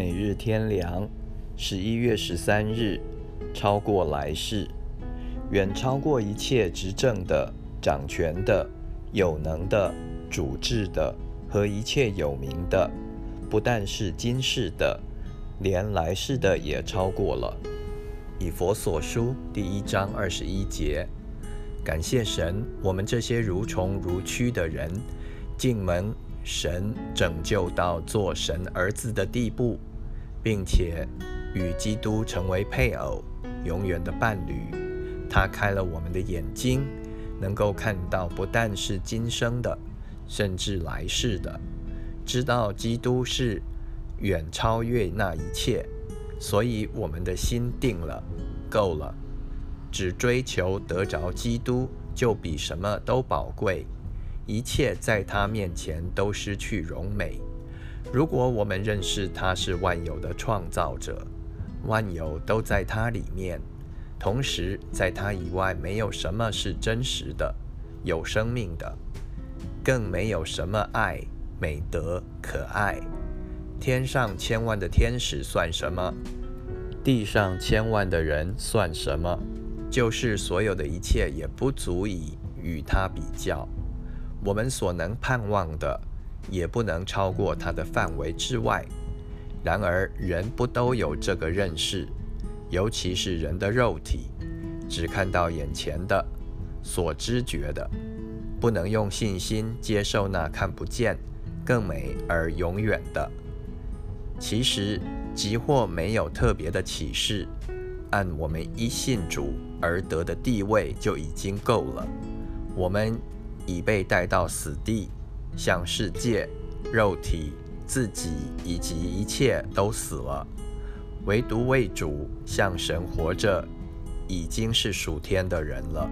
每日天良，十一月十三日，超过来世，远超过一切执政的、掌权的、有能的、主治的和一切有名的，不但是今世的，连来世的也超过了。以佛所书第一章二十一节，感谢神，我们这些如虫如蛆的人，进门。神拯救到做神儿子的地步，并且与基督成为配偶，永远的伴侣。他开了我们的眼睛，能够看到不但是今生的，甚至来世的，知道基督是远超越那一切。所以我们的心定了，够了，只追求得着基督，就比什么都宝贵。一切在他面前都失去荣美。如果我们认识他是万有的创造者，万有都在他里面，同时在他以外没有什么是真实的、有生命的，更没有什么爱、美德、可爱。天上千万的天使算什么？地上千万的人算什么？就是所有的一切也不足以与他比较。我们所能盼望的，也不能超过它的范围之外。然而，人不都有这个认识，尤其是人的肉体，只看到眼前的、所知觉的，不能用信心接受那看不见、更美而永远的。其实，即或没有特别的启示，按我们一信主而得的地位就已经够了。我们。已被带到死地，向世界、肉体、自己以及一切都死了，唯独为主向神活着，已经是属天的人了。